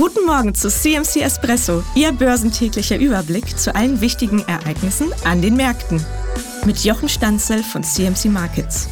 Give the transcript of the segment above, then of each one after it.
Guten Morgen zu CMC Espresso, Ihr börsentäglicher Überblick zu allen wichtigen Ereignissen an den Märkten. Mit Jochen Stanzel von CMC Markets.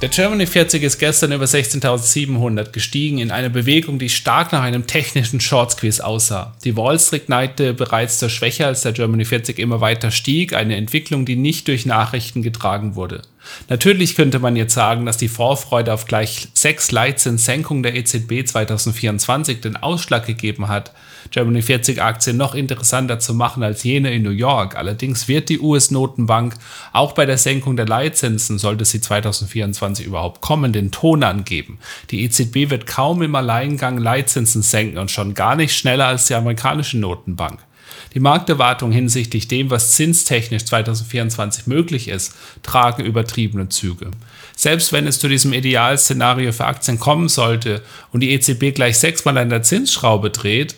Der Germany 40 ist gestern über 16.700 gestiegen in einer Bewegung, die stark nach einem technischen Short Squeeze aussah. Die Wall Street neigte bereits zur Schwäche, als der Germany 40 immer weiter stieg, eine Entwicklung, die nicht durch Nachrichten getragen wurde. Natürlich könnte man jetzt sagen, dass die Vorfreude auf gleich sechs Leitzinssenkungen der EZB 2024 den Ausschlag gegeben hat, Germany 40 Aktien noch interessanter zu machen als jene in New York. Allerdings wird die US-Notenbank auch bei der Senkung der Leitzinsen, sollte sie 2024 überhaupt kommen, den Ton angeben. Die EZB wird kaum im Alleingang Leitzinsen senken und schon gar nicht schneller als die amerikanische Notenbank. Die Markterwartungen hinsichtlich dem, was zinstechnisch 2024 möglich ist, tragen übertriebene Züge. Selbst wenn es zu diesem Idealszenario für Aktien kommen sollte und die EZB gleich sechsmal an der Zinsschraube dreht,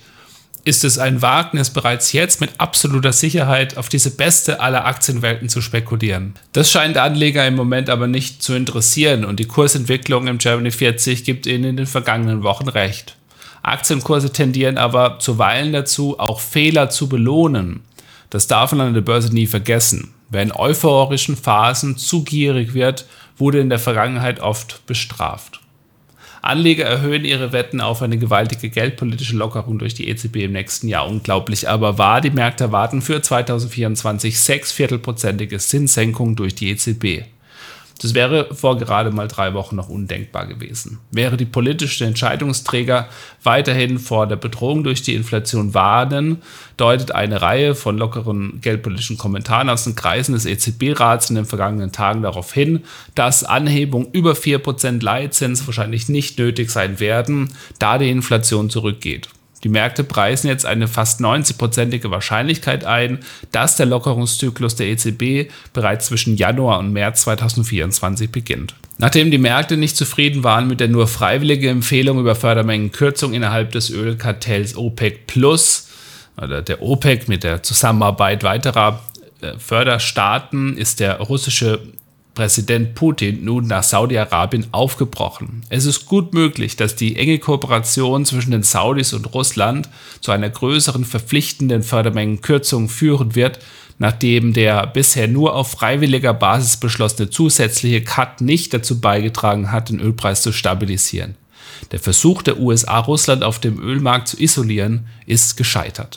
ist es ein Wagnis, bereits jetzt mit absoluter Sicherheit auf diese beste aller Aktienwelten zu spekulieren. Das scheint Anleger im Moment aber nicht zu interessieren und die Kursentwicklung im Germany 40 gibt ihnen in den vergangenen Wochen recht. Aktienkurse tendieren aber zuweilen dazu, auch Fehler zu belohnen. Das darf man an der Börse nie vergessen. Wer in euphorischen Phasen zu gierig wird, wurde in der Vergangenheit oft bestraft. Anleger erhöhen ihre Wetten auf eine gewaltige geldpolitische Lockerung durch die EZB im nächsten Jahr. Unglaublich aber wahr, die Märkte erwarten für 2024 sechs Viertelprozentige Zinssenkung durch die EZB. Das wäre vor gerade mal drei Wochen noch undenkbar gewesen. Wäre die politische Entscheidungsträger weiterhin vor der Bedrohung durch die Inflation warnen, deutet eine Reihe von lockeren geldpolitischen Kommentaren aus den Kreisen des EZB-Rats in den vergangenen Tagen darauf hin, dass Anhebungen über 4% Leitzins wahrscheinlich nicht nötig sein werden, da die Inflation zurückgeht. Die Märkte preisen jetzt eine fast 90-prozentige Wahrscheinlichkeit ein, dass der Lockerungszyklus der EZB bereits zwischen Januar und März 2024 beginnt. Nachdem die Märkte nicht zufrieden waren mit der nur freiwilligen Empfehlung über Fördermengenkürzung innerhalb des Ölkartells OPEC Plus oder der OPEC mit der Zusammenarbeit weiterer äh, Förderstaaten, ist der russische Präsident Putin nun nach Saudi-Arabien aufgebrochen. Es ist gut möglich, dass die enge Kooperation zwischen den Saudis und Russland zu einer größeren verpflichtenden Fördermengenkürzung führen wird, nachdem der bisher nur auf freiwilliger Basis beschlossene zusätzliche Cut nicht dazu beigetragen hat, den Ölpreis zu stabilisieren. Der Versuch der USA, Russland auf dem Ölmarkt zu isolieren, ist gescheitert.